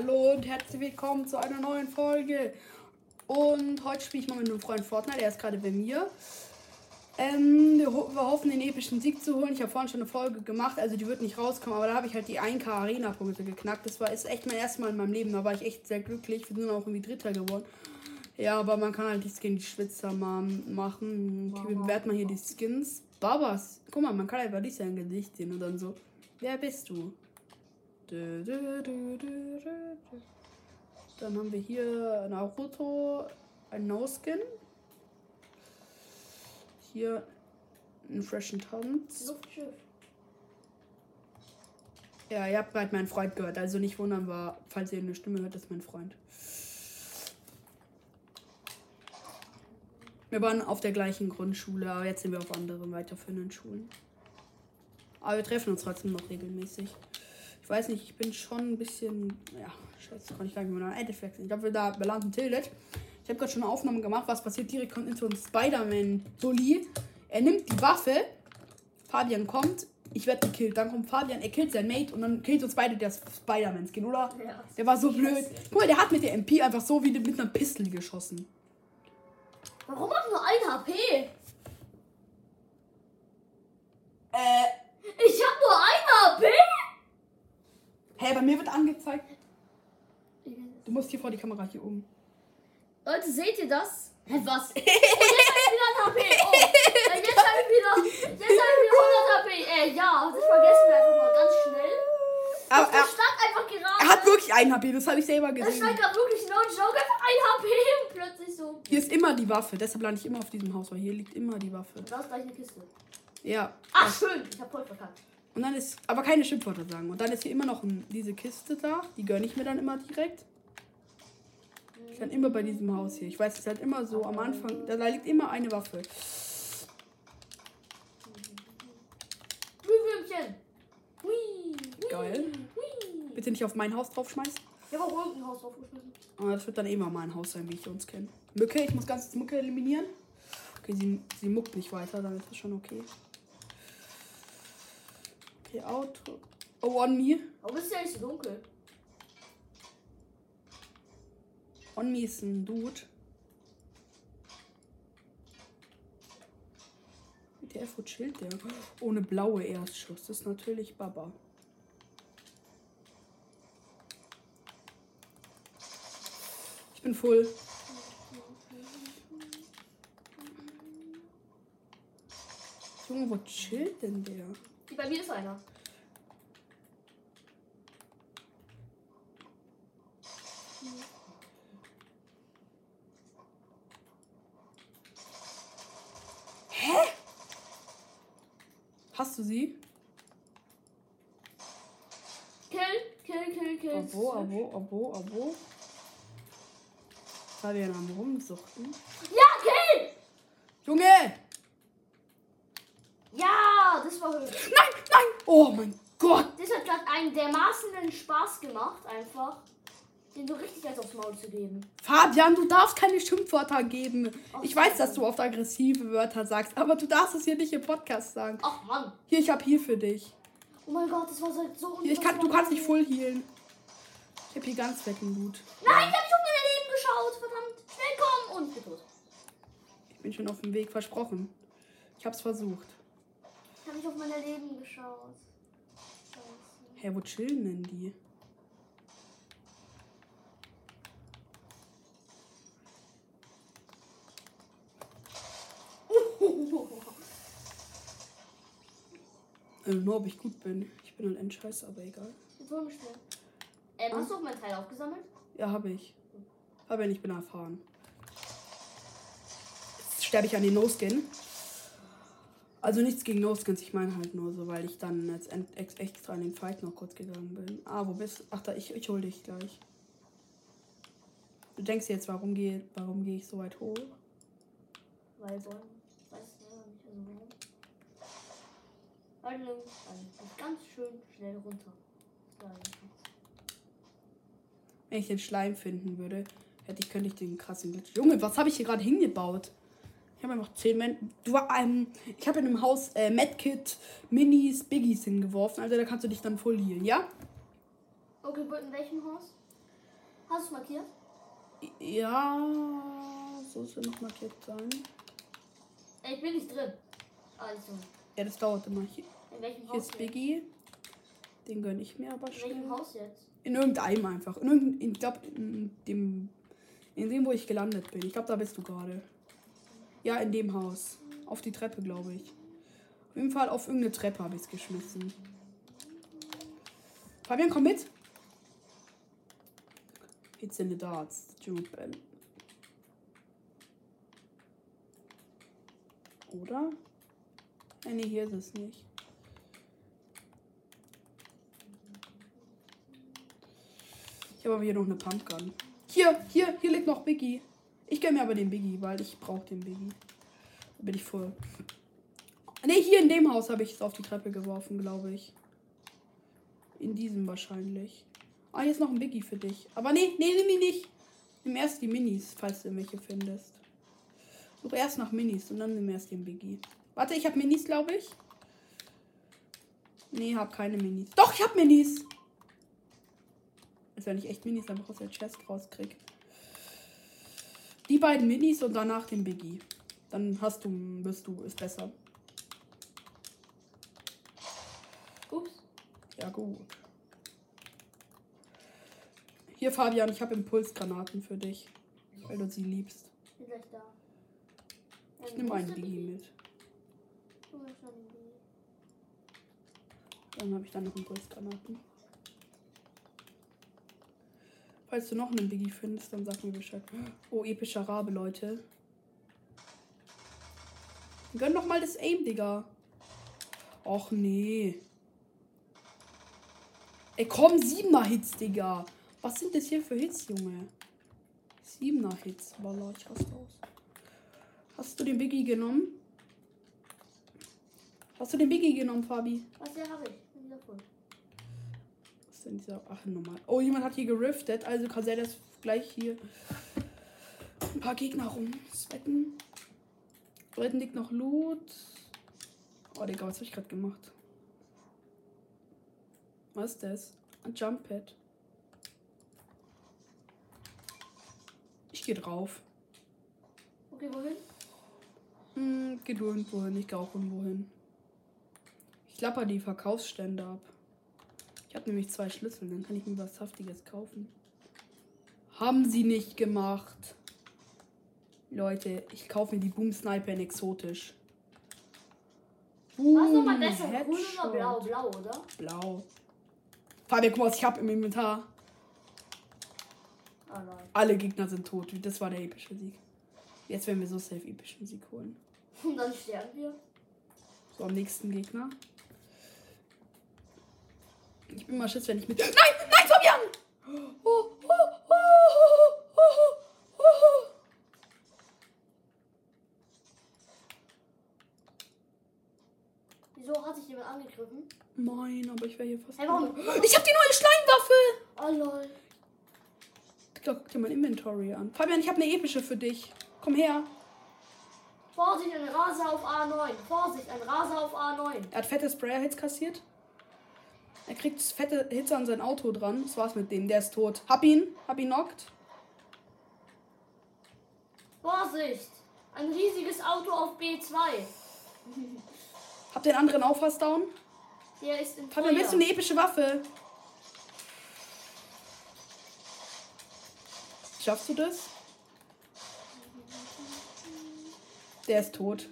Hallo und herzlich willkommen zu einer neuen Folge. Und heute spiele ich mal mit einem Freund Fortnite, der ist gerade bei mir. Ähm, wir, ho wir, hoffen, den epischen Sieg zu holen. Ich habe vorhin schon eine Folge gemacht, also die wird nicht rauskommen, aber da habe ich halt die 1K Arena-Punkte geknackt. Das war ist echt mein erstes Mal in meinem Leben, da war ich echt sehr glücklich. Wir sind auch irgendwie Dritter geworden. Ja, aber man kann halt die Skin die Schwitzer mal machen. Okay, wir bewerten mal hier die Skins. Babas. Guck mal, man kann einfach nicht sein Gesicht sehen und dann so. Wer bist du? Dann haben wir hier Naruto, ein No-Skin. Hier einen freshen Tanz. Ja, ihr habt gerade meinen Freund gehört, also nicht wundern war, falls ihr eine Stimme hört, ist mein Freund. Wir waren auf der gleichen Grundschule, aber jetzt sind wir auf anderen weiterführenden Schulen. Aber wir treffen uns trotzdem noch regelmäßig. Ich weiß nicht, ich bin schon ein bisschen. Ja, scheiße, kann ich gar nicht mehr nach Endeffekt. Ich glaube, wir da belanden Tillet. Ich habe gerade schon eine Aufnahme gemacht. Was passiert? Direkt kommt into ein Spider-Man-Bully. Er nimmt die Waffe. Fabian kommt. Ich werde gekillt. Dann kommt Fabian, er killt sein Mate und dann killt uns beide der Spider-Man-Skin, oder? Ja. Der war so blöd. Guck mal, der hat mit der MP einfach so wie mit einer Pistole geschossen. Warum hat nur ein HP? Äh. Ich hab nur ein HP? Hä, hey, bei mir wird angezeigt. Du musst hier vor die Kamera hier oben. Leute, seht ihr das? Hä, was? Und jetzt hab ich wieder ein HP. Oh. Jetzt hab ich wieder. Jetzt hab ich wieder 100 HP. Äh, ja, das vergessen wir einfach mal ganz schnell. Aber er, stand einfach gerade. Er hat wirklich ein HP, das habe ich selber gesehen. Er stand gerade wirklich no joke, einfach ein HP und plötzlich so. Hier ist immer die Waffe, deshalb lande ich immer auf diesem Haus, weil hier liegt immer die Waffe. Da ist gleich eine Kiste. Ja. Ach, schön, ich habe voll verkackt. Und dann ist, aber keine Schimpfwörter sagen. Und dann ist hier immer noch diese Kiste da. Die gönne ich mir dann immer direkt. Ich kann immer bei diesem Haus hier. Ich weiß, es ist halt immer so am Anfang. Da, da liegt immer eine Waffe. Glühwürmchen. Geil. Bitte nicht auf mein Haus draufschmeißen. Ich habe auch irgendein Haus draufgeschmissen. Aber das wird dann immer mein Haus sein, wie ich uns kenne. Mücke, ich muss ganz Mücke eliminieren. Okay, sie, sie muckt nicht weiter, dann ist das schon okay. Okay, Auto. Oh, on me. Warum ist ja nicht so dunkel? On me ist ein Dude. Der wo chillt der? Ohne blaue Erstschuss. Das ist natürlich Baba. Ich bin voll. Junge, wo chillt denn der? Bei mir ist einer. Hä? Hast du sie? Kill, kill, kill, kill. Abo, abo, abo, abo. Fabian am Rumsuchten. Ja, kill! Junge! Ja, das war hübsch. Nein, nein! Oh mein Gott! Das hat gerade einen dermaßenen Spaß gemacht, einfach. Den so richtig als aufs Maul zu geben. Fabian, du darfst keine Schimpfwörter geben. Ach, ich weiß, dass du oft aggressive Wörter sagst, aber du darfst es hier nicht im Podcast sagen. Ach Mann. Hier, ich hab hier für dich. Oh mein Gott, das war so, hier, ich kann, Du kannst nicht voll healen. Ich hab hier ganz fetten Blut. Nein, ich hab nicht um mein Leben geschaut. Verdammt. Schnell kommen. Und bin tot. Ich bin schon auf dem Weg, versprochen. Ich hab's versucht. Ich hab nicht auf mein Leben geschaut. Hä, hey, wo chillen denn die? Don't know, ob ich gut bin. Ich bin halt ein Scheiße, aber egal. Jetzt hol mich schnell. Ähm, hast du auch mein Teil aufgesammelt? Ja, habe ich. Aber ich bin erfahren. Jetzt sterbe ich an den No-Skin. Also nichts gegen No-Skins, ich meine halt nur so, weil ich dann jetzt extra an den Fight noch kurz gegangen bin. Ah, wo bist du? Ach, da, ich, ich hol dich gleich. Du denkst jetzt, warum gehe warum geh ich so weit hoch? Weil wollen. Weiß nicht, also warum. Warte, also ganz schön schnell runter. Wenn ich den Schleim finden würde, hätte ich, könnte ich den krassen Glitch. Junge, was habe ich hier gerade hingebaut? Ich habe einfach 10 Men du, ähm, Ich habe in einem Haus äh, Medkit, Minis, Biggies hingeworfen. Also da kannst du dich dann voll healen, ja? Okay, in welchem Haus? Hast du es markiert? Ja, so soll noch markiert sein. Ich bin nicht drin. Also, Ja, das dauert immer. Hier, in welchem hier Haus? ist? Biggie. Den gönne ich mir aber In welchem. Haus jetzt? In irgendeinem einfach. In irgendein, ich glaube, in dem, in dem, wo ich gelandet bin. Ich glaube, da bist du gerade. Ja, in dem Haus. Auf die Treppe, glaube ich. Auf jeden Fall auf irgendeine Treppe habe ich es geschmissen. Fabian, komm mit. It's in the darts. Jubel. Oder? Nein, nee, hier ist es nicht. Ich habe aber hier noch eine Pumpgun. Hier, hier, hier liegt noch Biggie. Ich gönne mir aber den Biggie, weil ich brauche den Biggie. Da bin ich voll. Ne, hier in dem Haus habe ich es auf die Treppe geworfen, glaube ich. In diesem wahrscheinlich. Ah, hier ist noch ein Biggie für dich. Aber nee, nee, nimm ihn nicht. Nimm erst die Minis, falls du welche findest. Such erst nach Minis und dann nimm erst den Biggie. Warte, ich habe Minis, glaube ich. Nee, hab keine Minis. Doch, ich hab Minis. Als wenn ich echt Minis einfach aus der Chest rauskrieg. Die beiden Minis und danach den Biggie. Dann hast du, bist du, ist besser. Ups. Ja, gut. Hier, Fabian, ich habe Impulsgranaten für dich. Weil du sie liebst. Ich nehme einen Biggie mit. Dann habe ich dann noch Impulsgranaten. Falls du noch einen Biggie findest, dann sag mir Bescheid. Oh, epischer Rabe, Leute. Gönn doch mal das Aim, Digga. Och nee. Ey, komm, siebener Hits, Digga. Was sind das hier für Hits, Junge? Siebener Hits. Wallah, ich raste aus. Hast du den Biggie genommen? Hast du den Biggie genommen, Fabi? Was der habe ich? Bin wieder voll. Ist denn dieser? Ach, normal. Oh, jemand hat hier geriftet, also kann er das gleich hier ein paar Gegner rumswecken. Dort liegt noch Loot. Oh, Digga, was habe ich gerade gemacht? Was ist das? Ein Jump Pad. Ich gehe drauf. Okay, wohin? Hm, geh du irgendwo hin. Ich gehe auch irgendwo hin. Ich klapper die Verkaufsstände ab. Ich habe nämlich zwei Schlüssel, dann kann ich mir was Saftiges kaufen. Haben sie nicht gemacht. Leute, ich kaufe mir die Boom Sniper in exotisch. Was nochmal Boom, besser? Grün oder blau? Blau, oder? Blau. Fabian, guck mal, was ich habe im Inventar. Nein. Alle Gegner sind tot. Das war der epische Sieg. Jetzt werden wir so safe epischen Sieg holen. Und dann sterben wir. So, am nächsten Gegner. Ich bin mal Schiss, wenn ich mit. Nein! Nein, Fabian! Oh, oh, oh, oh, oh, oh, oh. Wieso hat sich jemand angegriffen? Nein, aber ich wäre hier fast. Hey, warum? Ich habe die neue Schleimwaffe! Oh lol. Digga, guck dir mein Inventory an. Fabian, ich habe eine epische für dich. Komm her. Vorsicht, ein Raser auf A9. Vorsicht, ein Raser auf A9. Er hat fette Sprayer-Hits kassiert. Er kriegt fette Hits an sein Auto dran. Das war's mit dem. Der ist tot. Hab ihn. Hab ihn knockt. Vorsicht! Ein riesiges Auto auf B2. Hab den anderen auch fast down. Der ist in Fabian, willst du eine epische Waffe? Schaffst du das? Der ist tot.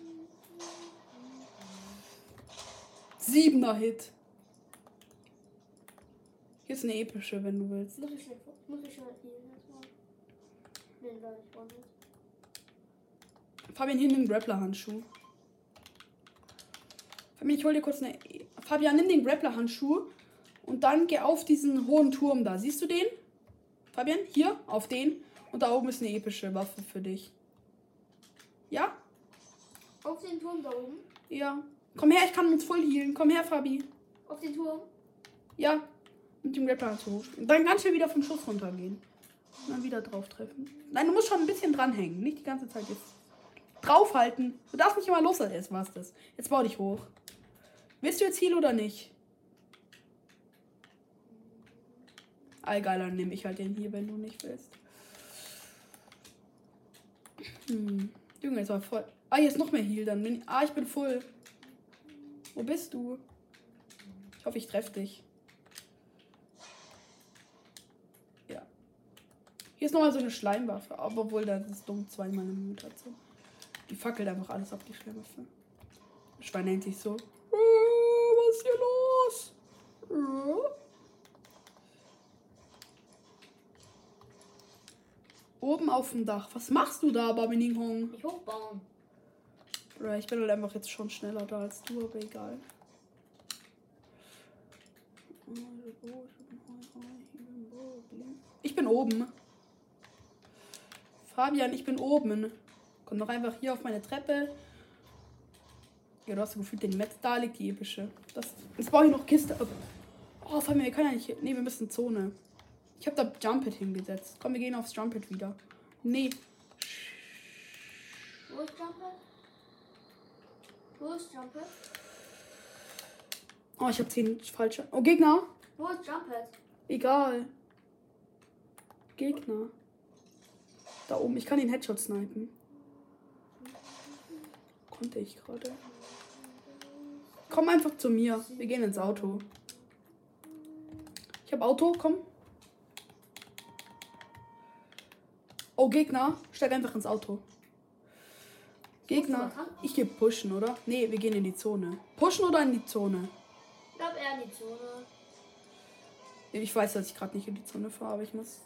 Siebener Hit. Hier ist eine epische, wenn du willst. Muss ich schnell, muss ich schnell. Nee, da ich war nicht. Fabian, hier nimm den Grappler-Handschuh. Fabian, ich hol dir kurz eine. Fabian, nimm den Grappler-Handschuh und dann geh auf diesen hohen Turm da. Siehst du den? Fabian, hier, auf den. Und da oben ist eine epische Waffe für dich. Ja? Auf den Turm da oben. Ja. Komm her, ich kann uns voll healen. Komm her, Fabi. Auf den Turm. Ja. Mit dem Grappler-Handschuh. Und dann ganz schnell wieder vom Schuss runtergehen. Und dann wieder drauf treffen. Nein, du musst schon ein bisschen dranhängen. Nicht die ganze Zeit jetzt draufhalten. Du darfst nicht immer los. Jetzt war's das. Jetzt bau dich hoch. Willst du jetzt Heal oder nicht? Dann nehme ich halt den hier, wenn du nicht willst. Hm. Junge, jetzt war voll. Ah, hier ist noch mehr Heal. Dann. Ah, ich bin voll. Wo bist du? Ich hoffe, ich treffe dich. Hier ist nochmal so eine Schleimwaffe. Aber obwohl, das ist dumm. Zweimal eine Mutation. Die fackelt einfach alles auf die Schleimwaffe. Das Schwein nennt sich so. "Äh, Was ist hier los? Äh. Oben auf dem Dach. Was machst du da, Babining Hong? Nicht hochbauen. Ich bin halt einfach jetzt schon schneller da als du, aber egal. Ich bin oben. Fabian, ich bin oben. Komm doch einfach hier auf meine Treppe. Ja, du hast so gefühlt den Metz. Da liegt die epische. Das, jetzt baue ich noch Kiste ab. Oh, Fabian, wir können ja nicht. Nee, wir müssen Zone. Ich habe da Jumpet hingesetzt. Komm, wir gehen aufs Jumpet wieder. Nee, Wo ist Jumper? Wo ist Jumper? Oh, ich habe 10 falsche. Oh, Gegner. Wo ist Jumper? Egal. Gegner. Da oben. Ich kann den Headshot snipen. Konnte ich gerade. Komm einfach zu mir. Wir gehen ins Auto. Ich habe Auto. Komm. Oh, Gegner. Steig einfach ins Auto. Gegner. Ich gehe pushen, oder? Nee, wir gehen in die Zone. Pushen oder in die Zone? Ich glaube eher in die Zone. Ich weiß, dass ich gerade nicht in die Zone fahre, aber ich muss.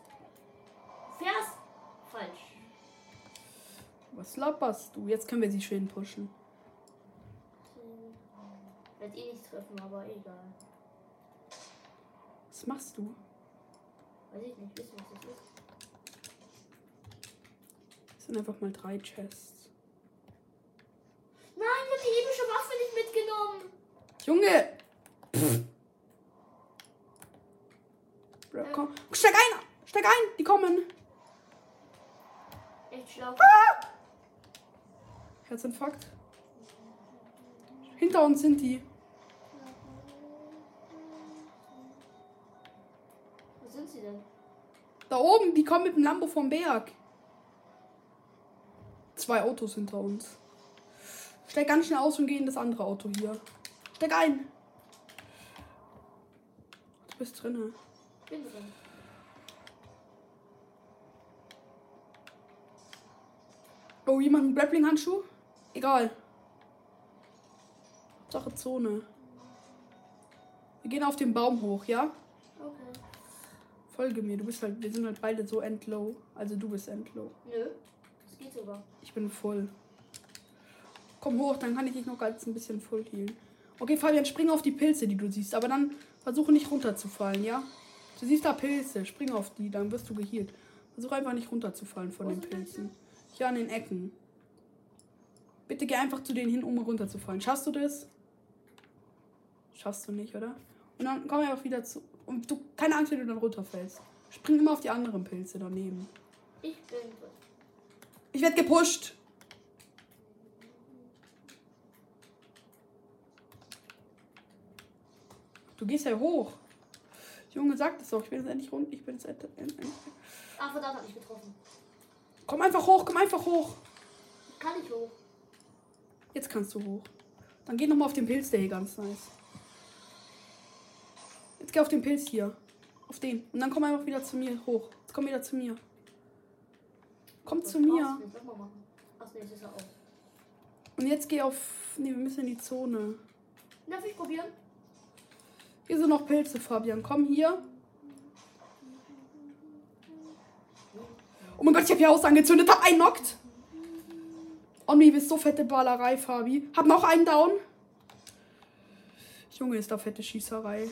Was laberst du? Jetzt können wir sie schön pushen. Wird eh nicht treffen, aber egal. Was machst du? Weiß ich nicht, wissen was das ist. Das sind einfach mal drei Chests. Nein, ich hab die epische Waffe nicht mitgenommen. Junge! Pff. Bro, komm. Steig ein! Steig ein! Die kommen! Echt schlau. Herzinfarkt. Hinter uns sind die. Wo sind sie denn? Da oben, die kommen mit dem Lambo vom Berg. Zwei Autos hinter uns. Steig ganz schnell aus und geh in das andere Auto hier. Steig ein! Du bist drinne. Ich bin drin. Oh, jemand mit Grappling-Handschuh? Egal. Sache Zone. Wir gehen auf den Baum hoch, ja? Okay. Folge mir. Du bist halt, wir sind halt beide so endlow. Also du bist endlow. Nö. Das geht sogar. Ich bin voll. Komm hoch, dann kann ich dich noch ganz ein bisschen voll healen. Okay, Fabian, spring auf die Pilze, die du siehst. Aber dann versuche nicht runterzufallen, ja? Du siehst da Pilze, spring auf die, dann wirst du geheilt. Versuche einfach nicht runterzufallen von Wo den Pilzen. Hier an den Ecken. Bitte geh einfach zu denen hin, um runterzufallen. Schaffst du das? Schaffst du nicht, oder? Und dann komm einfach wieder zu. Und du, keine Angst, wenn du dann runterfällst. Spring immer auf die anderen Pilze daneben. Ich bin. Ich werde gepusht. Du gehst ja hoch. Junge, sag das doch. Ich bin jetzt endlich rund. Ich bin jetzt end, end, end. Ah, verdammt, hat mich getroffen. Komm einfach hoch, komm einfach hoch. Kann ich hoch? Jetzt kannst du hoch. Dann geh nochmal auf den Pilz, der hier ganz nice. Jetzt geh auf den Pilz hier. Auf den. Und dann komm einfach wieder zu mir hoch. Jetzt komm wieder zu mir. Komm zu mir. Und jetzt geh auf. Nee, wir müssen in die Zone. Darf ich probieren? Hier sind noch Pilze, Fabian. Komm hier. Oh mein Gott, ich habe hier Haus angezündet. Hab einen knockt. Oh nee, bist so fette Ballerei, Fabi. Hab noch einen down. Junge, ist da fette Schießerei.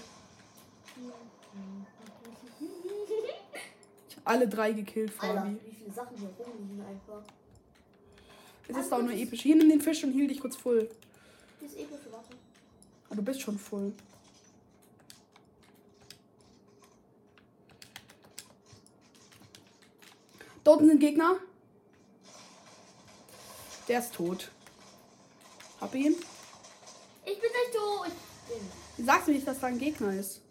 Ich hab alle drei gekillt, Alter, Fabi. wie viele Sachen hier rumliegen einfach. Es ist auch nur episch. Hier, nimm den Fisch und heal dich kurz voll. Die ist epische Waffe. Ah, du bist schon voll. Unten sind Gegner. Der ist tot. Hab ihn. Ich bin nicht tot. Sagst du nicht, dass da ein Gegner ist?